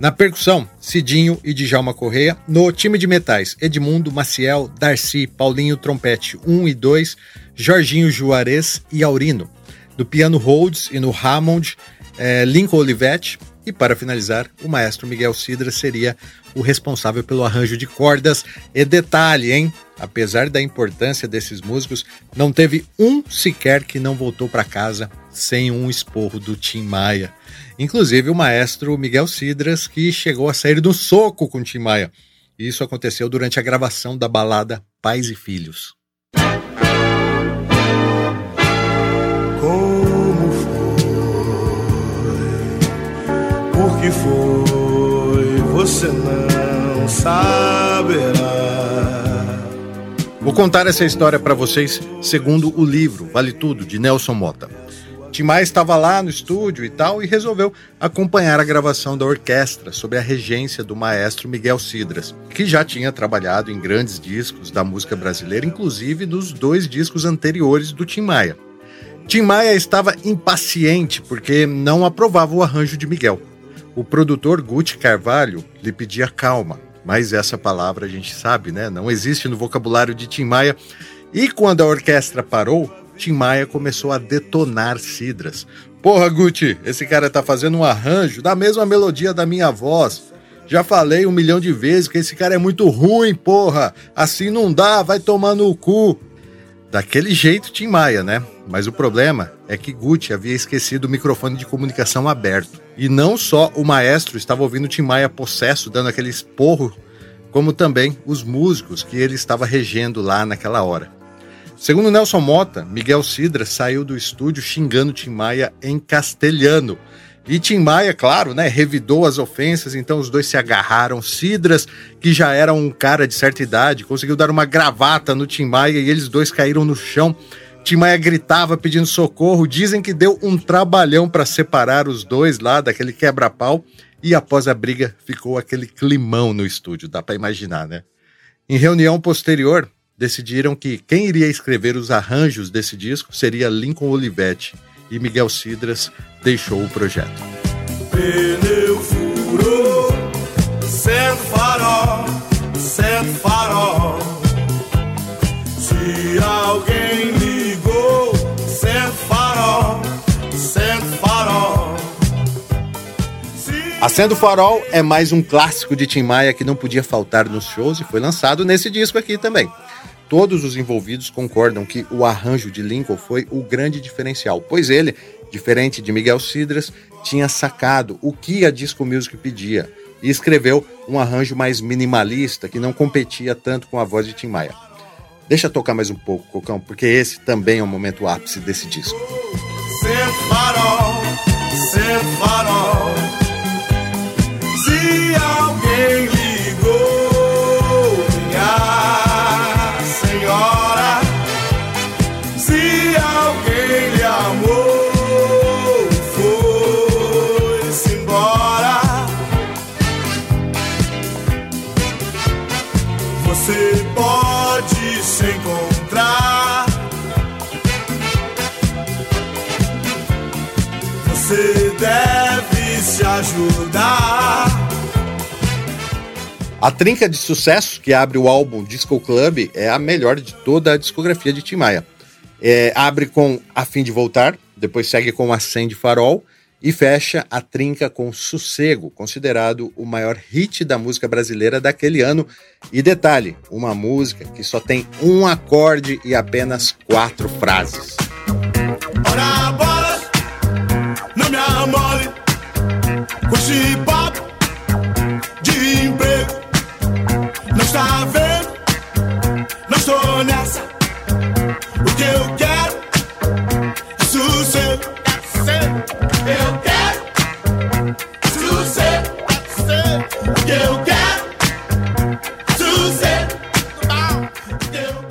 Na percussão, Cidinho e Djalma Correia. No time de metais, Edmundo, Maciel, Darcy, Paulinho Trompete 1 e 2, Jorginho Juarez e Aurino. No piano Rhodes e no Hammond, eh, Lincoln Olivetti. E para finalizar, o maestro Miguel Cidra seria o responsável pelo arranjo de cordas. E detalhe, hein? Apesar da importância desses músicos, não teve um sequer que não voltou para casa sem um esporro do Tim Maia. Inclusive o maestro Miguel Cidras, que chegou a sair do soco com Tim Maia. Isso aconteceu durante a gravação da balada Pais e Filhos. Que foi? Você não saberá. Vou contar essa história para vocês segundo o livro Vale Tudo, de Nelson Mota. Tim Maia estava lá no estúdio e tal e resolveu acompanhar a gravação da orquestra sob a regência do maestro Miguel Cidras, que já tinha trabalhado em grandes discos da música brasileira, inclusive nos dois discos anteriores do Tim Maia. Tim Maia estava impaciente porque não aprovava o arranjo de Miguel. O produtor Guti Carvalho lhe pedia calma, mas essa palavra a gente sabe, né? Não existe no vocabulário de Tim Maia. E quando a orquestra parou, Tim Maia começou a detonar Cidras. Porra, Guti, esse cara tá fazendo um arranjo da mesma melodia da minha voz. Já falei um milhão de vezes que esse cara é muito ruim, porra. Assim não dá, vai tomar no cu. Daquele jeito, Tim Maia, né? Mas o problema é que Gucci havia esquecido o microfone de comunicação aberto. E não só o maestro estava ouvindo Tim Maia possesso, dando aquele esporro, como também os músicos que ele estava regendo lá naquela hora. Segundo Nelson Mota, Miguel Cidra saiu do estúdio xingando Tim Maia em castelhano. E Tim Maia, claro, né, revidou as ofensas, então os dois se agarraram. Cidras, que já era um cara de certa idade, conseguiu dar uma gravata no Tim Maia e eles dois caíram no chão. Tim Maia gritava pedindo socorro. Dizem que deu um trabalhão para separar os dois lá daquele quebra-pau. E após a briga ficou aquele climão no estúdio, dá para imaginar, né? Em reunião posterior, decidiram que quem iria escrever os arranjos desse disco seria Lincoln Olivetti e Miguel Cidras deixou o projeto. Pneu furou, sendo farol, sendo farol. Se alguém ligou, sendo farol, sendo farol. Acendo Farol é mais um clássico de Tim Maia que não podia faltar nos shows e foi lançado nesse disco aqui também. Todos os envolvidos concordam que o arranjo de Lincoln foi o grande diferencial, pois ele, diferente de Miguel Cidras, tinha sacado o que a disco music pedia e escreveu um arranjo mais minimalista que não competia tanto com a voz de Tim Maia. Deixa tocar mais um pouco, Cocão, porque esse também é o momento ápice desse disco. Você pode se encontrar. Você deve se ajudar. A trinca de sucesso que abre o álbum Disco Club é a melhor de toda a discografia de Tim Maia. É, abre com A Fim de Voltar, depois segue com Acende Farol e fecha a trinca com Sossego, considerado o maior hit da música brasileira daquele ano. E detalhe, uma música que só tem um acorde e apenas quatro frases. Ora bola, não me amole com esse papo de emprego. Não está vendo? Não estou nessa. O que eu quero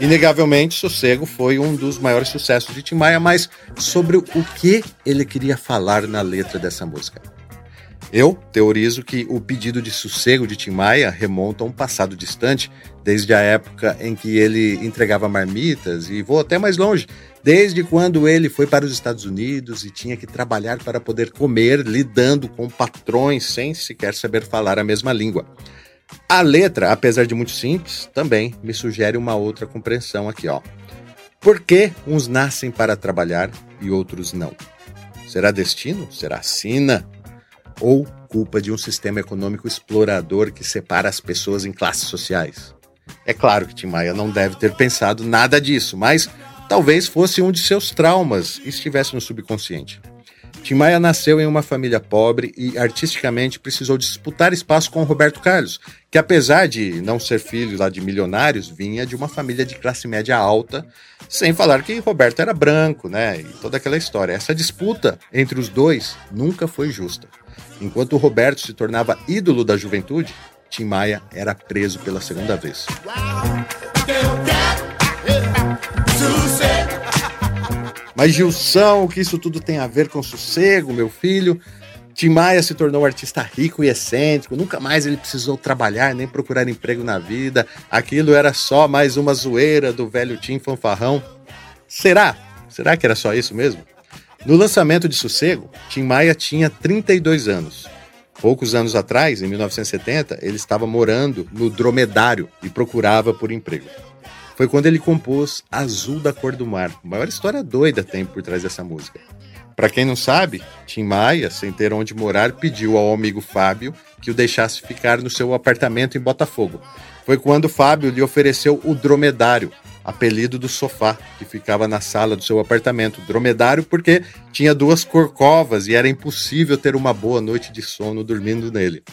Inegavelmente, Sossego foi um dos maiores sucessos de Tim Maia, mas sobre o que ele queria falar na letra dessa música? Eu teorizo que o pedido de sossego de Tim Maia remonta a um passado distante, desde a época em que ele entregava marmitas, e vou até mais longe, desde quando ele foi para os Estados Unidos e tinha que trabalhar para poder comer, lidando com patrões sem sequer saber falar a mesma língua. A letra, apesar de muito simples, também me sugere uma outra compreensão aqui, ó. Por que uns nascem para trabalhar e outros não? Será destino? Será sina? Ou culpa de um sistema econômico explorador que separa as pessoas em classes sociais? É claro que Tim Maia não deve ter pensado nada disso, mas talvez fosse um de seus traumas e estivesse no subconsciente. Tim Maia nasceu em uma família pobre e artisticamente precisou disputar espaço com Roberto Carlos, que apesar de não ser filho lá de milionários, vinha de uma família de classe média alta, sem falar que Roberto era branco, né? E toda aquela história. Essa disputa entre os dois nunca foi justa. Enquanto Roberto se tornava ídolo da juventude, Tim Maia era preso pela segunda vez. Mas Gilson, o que isso tudo tem a ver com sossego, meu filho? Tim Maia se tornou um artista rico e excêntrico, nunca mais ele precisou trabalhar nem procurar emprego na vida. Aquilo era só mais uma zoeira do velho Tim Fanfarrão. Será? Será que era só isso mesmo? No lançamento de Sossego, Tim Maia tinha 32 anos. Poucos anos atrás, em 1970, ele estava morando no Dromedário e procurava por emprego. Foi quando ele compôs Azul da Cor do Mar. A maior história doida tem por trás dessa música. Para quem não sabe, Tim Maia, sem ter onde morar, pediu ao amigo Fábio que o deixasse ficar no seu apartamento em Botafogo. Foi quando Fábio lhe ofereceu o dromedário, apelido do sofá, que ficava na sala do seu apartamento. Dromedário porque tinha duas corcovas e era impossível ter uma boa noite de sono dormindo nele.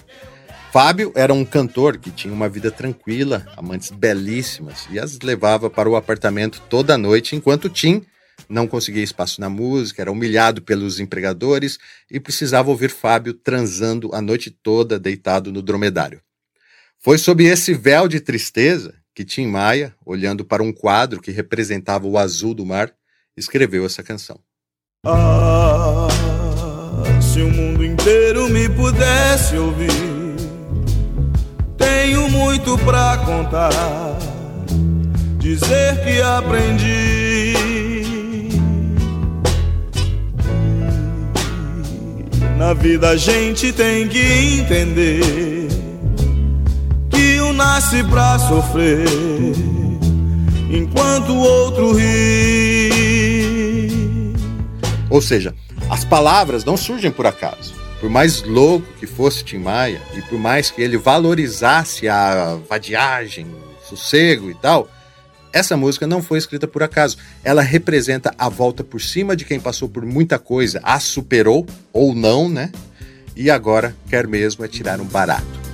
Fábio era um cantor que tinha uma vida tranquila, amantes belíssimas, e as levava para o apartamento toda noite, enquanto Tim não conseguia espaço na música, era humilhado pelos empregadores e precisava ouvir Fábio transando a noite toda deitado no dromedário. Foi sob esse véu de tristeza que Tim Maia, olhando para um quadro que representava o azul do mar, escreveu essa canção. Ah, se o mundo inteiro me pudesse ouvir, tenho muito pra contar, dizer que aprendi. Na vida a gente tem que entender que um nasce pra sofrer, enquanto o outro ri. Ou seja, as palavras não surgem por acaso. Por mais louco que fosse Tim Maia, e por mais que ele valorizasse a vadiagem, sossego e tal, essa música não foi escrita por acaso. Ela representa a volta por cima de quem passou por muita coisa, a superou ou não, né? E agora quer mesmo é tirar um barato.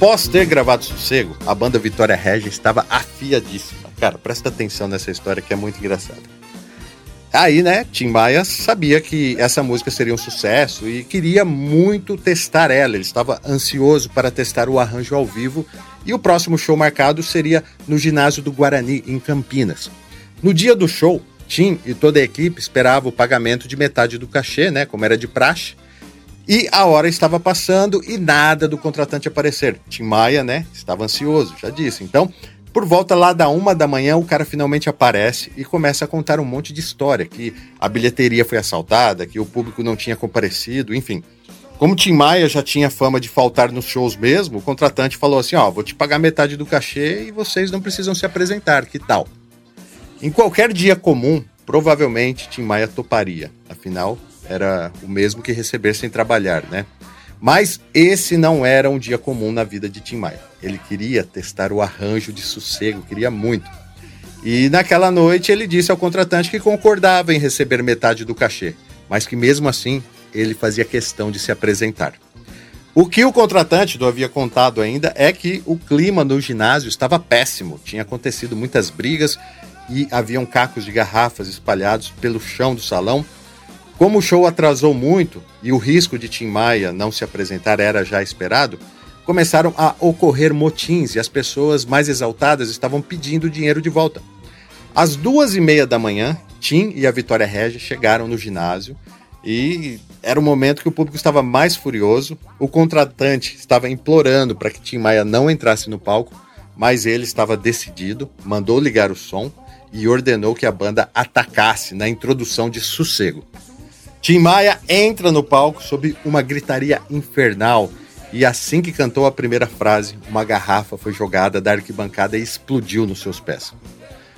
Após ter gravado Sossego, a banda Vitória Regia estava afiadíssima. Cara, presta atenção nessa história que é muito engraçada. Aí, né, Tim Maia sabia que essa música seria um sucesso e queria muito testar ela. Ele estava ansioso para testar o arranjo ao vivo e o próximo show marcado seria no ginásio do Guarani, em Campinas. No dia do show, Tim e toda a equipe esperavam o pagamento de metade do cachê, né, como era de praxe. E a hora estava passando e nada do contratante aparecer. Tim Maia, né, estava ansioso, já disse. Então, por volta lá da uma da manhã, o cara finalmente aparece e começa a contar um monte de história, que a bilheteria foi assaltada, que o público não tinha comparecido, enfim. Como Tim Maia já tinha fama de faltar nos shows mesmo, o contratante falou assim: ó, vou te pagar metade do cachê e vocês não precisam se apresentar, que tal? Em qualquer dia comum, provavelmente Tim Maia toparia. Afinal, era o mesmo que receber sem trabalhar, né? Mas esse não era um dia comum na vida de Tim Maia. Ele queria testar o arranjo de sossego, queria muito. E naquela noite ele disse ao contratante que concordava em receber metade do cachê, mas que mesmo assim ele fazia questão de se apresentar. O que o contratante não havia contado ainda é que o clima no ginásio estava péssimo. Tinha acontecido muitas brigas e haviam cacos de garrafas espalhados pelo chão do salão. Como o show atrasou muito e o risco de Tim Maia não se apresentar era já esperado, começaram a ocorrer motins e as pessoas mais exaltadas estavam pedindo dinheiro de volta. Às duas e meia da manhã, Tim e a Vitória Regia chegaram no ginásio e era o momento que o público estava mais furioso. O contratante estava implorando para que Tim Maia não entrasse no palco, mas ele estava decidido, mandou ligar o som e ordenou que a banda atacasse na introdução de Sossego. Tim Maia entra no palco sob uma gritaria infernal e assim que cantou a primeira frase, uma garrafa foi jogada da arquibancada e explodiu nos seus pés.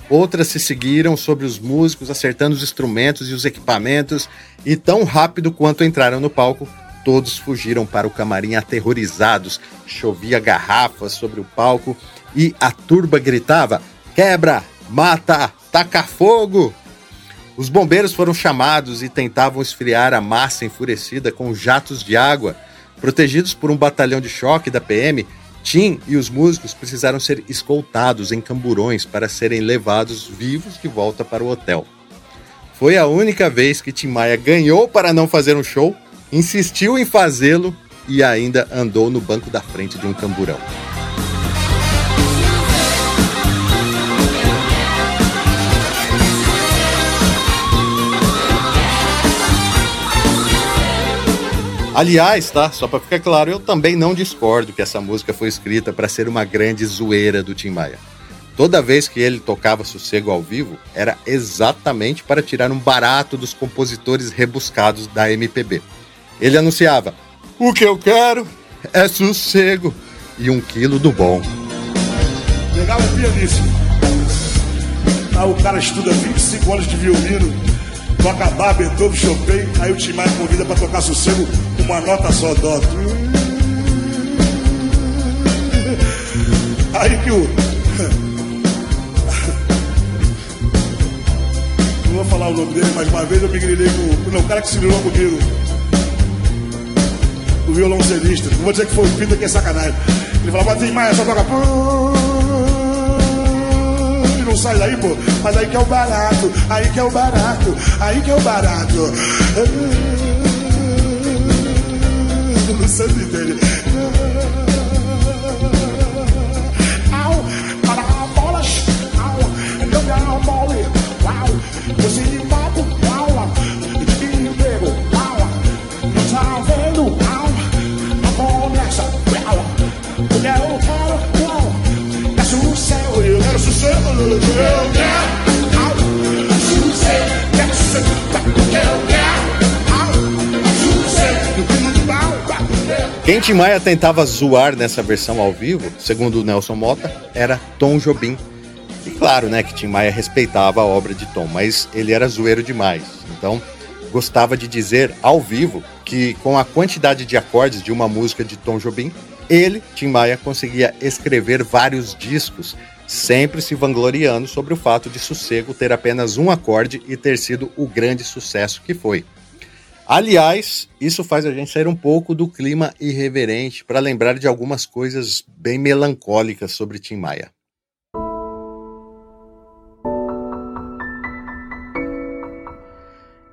Outras se seguiram sobre os músicos, acertando os instrumentos e os equipamentos, e tão rápido quanto entraram no palco, todos fugiram para o camarim aterrorizados. Chovia garrafas sobre o palco e a turba gritava: quebra, mata, taca fogo! Os bombeiros foram chamados e tentavam esfriar a massa enfurecida com jatos de água. Protegidos por um batalhão de choque da PM, Tim e os músicos precisaram ser escoltados em camburões para serem levados vivos de volta para o hotel. Foi a única vez que Tim Maia ganhou para não fazer um show, insistiu em fazê-lo e ainda andou no banco da frente de um camburão. Aliás, tá? Só para ficar claro, eu também não discordo que essa música foi escrita para ser uma grande zoeira do Tim Maia. Toda vez que ele tocava Sossego ao vivo, era exatamente para tirar um barato dos compositores rebuscados da MPB. Ele anunciava: O que eu quero é sossego e um quilo do bom. Pegava o pianista. Aí o cara estuda 25 anos de violino, toca bar, Beethoven, Chopin, aí o Tim Maia convida pra tocar sossego uma nota só, dó. Aí que o. Não vou falar o nome dele, mas uma vez eu me grilhei com não, o cara que se grilou comigo. O violoncelista. Não vou dizer que foi o Peter, que é sacanagem. Ele falava, Tim Maia, só toca. E não sai daí, pô. Mas aí que é o barato, aí que é o barato, aí que é o barato. Uau, não tá quero, sucesso, quero sucesso, quero, sucesso, quero sucesso, Quem Tim Maia tentava zoar nessa versão ao vivo, segundo o Nelson Mota, era Tom Jobim. E claro, né, que Tim Maia respeitava a obra de Tom, mas ele era zoeiro demais. Então, gostava de dizer ao vivo que com a quantidade de acordes de uma música de Tom Jobim, ele, Tim Maia, conseguia escrever vários discos, sempre se vangloriando sobre o fato de Sossego ter apenas um acorde e ter sido o grande sucesso que foi. Aliás, isso faz a gente sair um pouco do clima irreverente para lembrar de algumas coisas bem melancólicas sobre Tim Maia.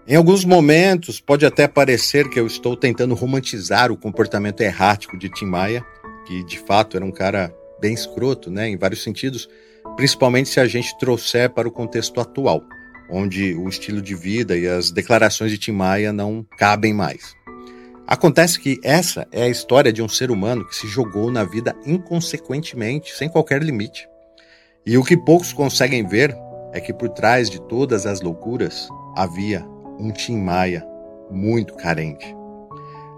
Em alguns momentos, pode até parecer que eu estou tentando romantizar o comportamento errático de Tim Maia, que de fato era um cara bem escroto, né, em vários sentidos, principalmente se a gente trouxer para o contexto atual. Onde o estilo de vida e as declarações de Tim Maia não cabem mais. Acontece que essa é a história de um ser humano que se jogou na vida inconsequentemente, sem qualquer limite. E o que poucos conseguem ver é que por trás de todas as loucuras havia um Tim Maia muito carente.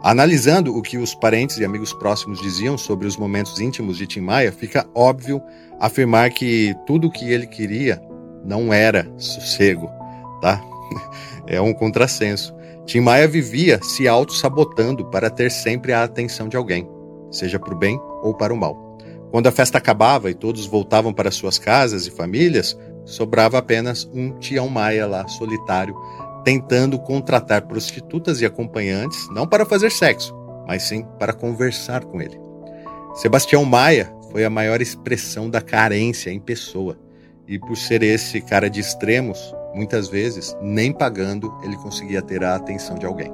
Analisando o que os parentes e amigos próximos diziam sobre os momentos íntimos de Tim Maia, fica óbvio afirmar que tudo o que ele queria não era sossego, tá? É um contrassenso. Tim Maia vivia se auto-sabotando para ter sempre a atenção de alguém, seja para o bem ou para o mal. Quando a festa acabava e todos voltavam para suas casas e famílias, sobrava apenas um Tião Maia lá, solitário, tentando contratar prostitutas e acompanhantes, não para fazer sexo, mas sim para conversar com ele. Sebastião Maia foi a maior expressão da carência em pessoa, e por ser esse cara de extremos, muitas vezes, nem pagando, ele conseguia ter a atenção de alguém.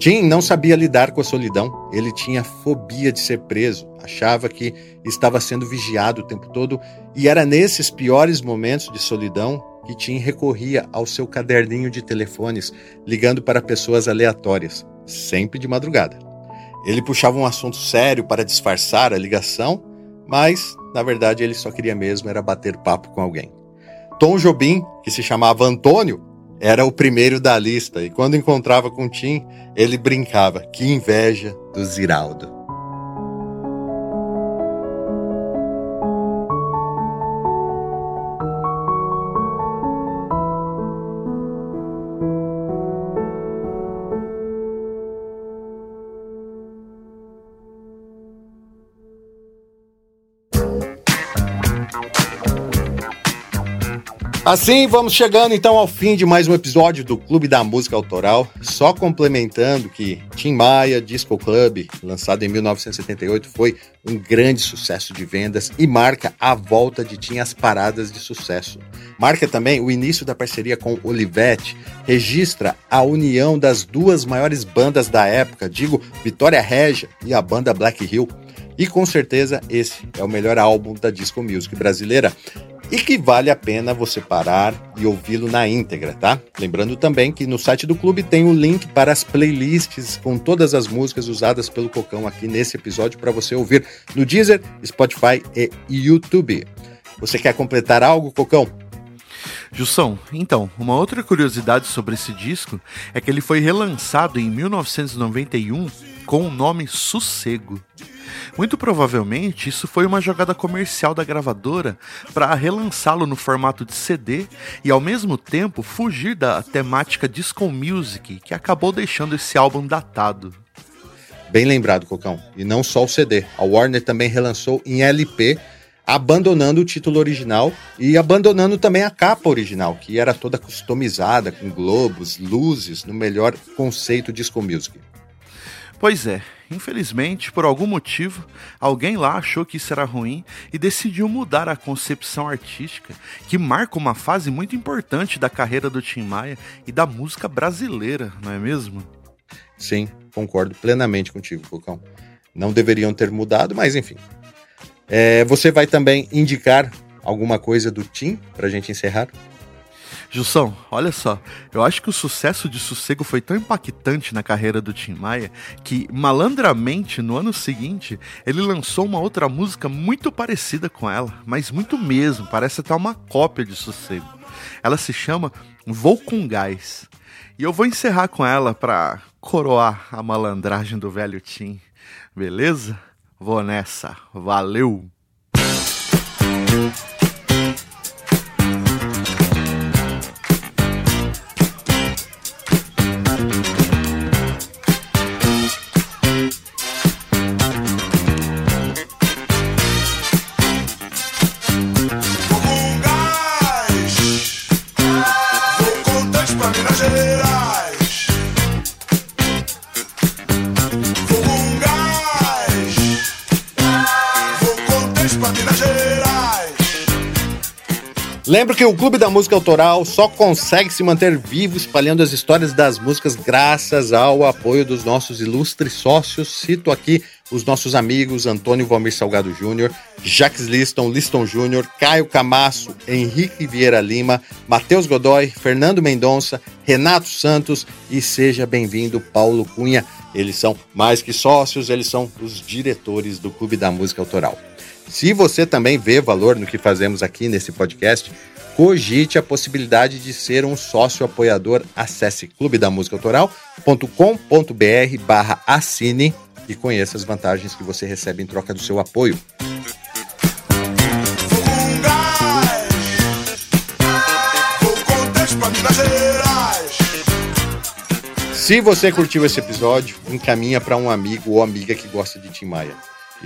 Tim não sabia lidar com a solidão, ele tinha fobia de ser preso, achava que estava sendo vigiado o tempo todo. E era nesses piores momentos de solidão que Tim recorria ao seu caderninho de telefones, ligando para pessoas aleatórias, sempre de madrugada. Ele puxava um assunto sério para disfarçar a ligação, mas, na verdade, ele só queria mesmo era bater papo com alguém. Tom Jobim, que se chamava Antônio, era o primeiro da lista e quando encontrava com Tim, ele brincava: que inveja do Ziraldo. Assim, vamos chegando então ao fim de mais um episódio do Clube da Música Autoral. Só complementando que Tim Maia Disco Club, lançado em 1978, foi um grande sucesso de vendas e marca a volta de Tim às paradas de sucesso. Marca também o início da parceria com Olivetti, registra a união das duas maiores bandas da época, digo Vitória Regia e a banda Black Hill. E com certeza esse é o melhor álbum da disco music brasileira e que vale a pena você parar e ouvi-lo na íntegra, tá? Lembrando também que no site do clube tem o um link para as playlists com todas as músicas usadas pelo Cocão aqui nesse episódio para você ouvir no Deezer, Spotify e YouTube. Você quer completar algo, Cocão? Jussão, então, uma outra curiosidade sobre esse disco é que ele foi relançado em 1991 com o nome Sossego. Muito provavelmente isso foi uma jogada comercial da gravadora para relançá-lo no formato de CD e ao mesmo tempo fugir da temática disco music que acabou deixando esse álbum datado. Bem lembrado, Cocão. E não só o CD. A Warner também relançou em LP, abandonando o título original e abandonando também a capa original, que era toda customizada com globos, luzes, no melhor conceito disco music. Pois é, infelizmente, por algum motivo, alguém lá achou que isso era ruim e decidiu mudar a concepção artística, que marca uma fase muito importante da carreira do Tim Maia e da música brasileira, não é mesmo? Sim, concordo plenamente contigo, Cocão. Não deveriam ter mudado, mas enfim. É, você vai também indicar alguma coisa do Tim pra gente encerrar? Jussão, olha só, eu acho que o sucesso de Sossego foi tão impactante na carreira do Tim Maia que, malandramente, no ano seguinte, ele lançou uma outra música muito parecida com ela, mas muito mesmo, parece até uma cópia de Sossego. Ela se chama Vou com Gás. E eu vou encerrar com ela para coroar a malandragem do velho Tim, beleza? Vou nessa, valeu! Lembro que o Clube da Música Autoral só consegue se manter vivo espalhando as histórias das músicas graças ao apoio dos nossos ilustres sócios. Cito aqui os nossos amigos Antônio Valmir Salgado Júnior, Jacques Liston, Liston Júnior, Caio Camasso, Henrique Vieira Lima, Matheus Godoy, Fernando Mendonça, Renato Santos e seja bem-vindo Paulo Cunha. Eles são mais que sócios, eles são os diretores do Clube da Música Autoral. Se você também vê valor no que fazemos aqui nesse podcast, cogite a possibilidade de ser um sócio apoiador. Acesse clubedamusicaautoral.com.br barra assine e conheça as vantagens que você recebe em troca do seu apoio. Se você curtiu esse episódio, encaminha para um amigo ou amiga que gosta de Tim Maia.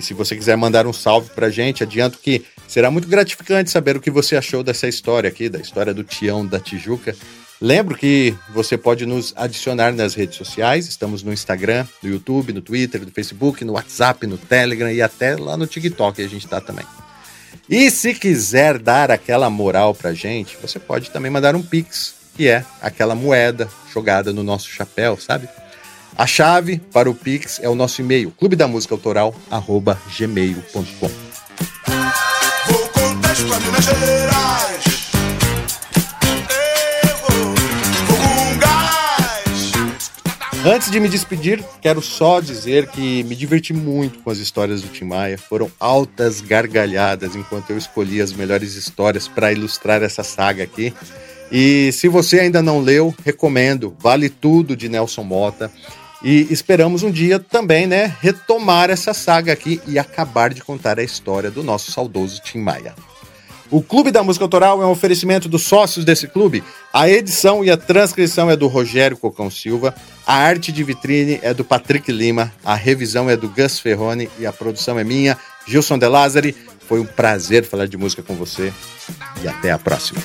E se você quiser mandar um salve pra gente, adianto que será muito gratificante saber o que você achou dessa história aqui, da história do Tião da Tijuca. Lembro que você pode nos adicionar nas redes sociais. Estamos no Instagram, no YouTube, no Twitter, no Facebook, no WhatsApp, no Telegram e até lá no TikTok a gente tá também. E se quiser dar aquela moral pra gente, você pode também mandar um Pix, que é aquela moeda jogada no nosso chapéu, sabe? A chave para o Pix é o nosso e-mail, clube da música autoral, arroba gmail.com. Antes de me despedir, quero só dizer que me diverti muito com as histórias do Tim Maia. Foram altas gargalhadas enquanto eu escolhi as melhores histórias para ilustrar essa saga aqui. E se você ainda não leu, recomendo. Vale tudo de Nelson Mota. E esperamos um dia também, né, retomar essa saga aqui e acabar de contar a história do nosso saudoso Tim Maia. O Clube da Música Autoral é um oferecimento dos sócios desse clube. A edição e a transcrição é do Rogério Cocão Silva, a arte de vitrine é do Patrick Lima, a revisão é do Gus Ferrone e a produção é minha, Gilson De Lázari. Foi um prazer falar de música com você e até a próxima.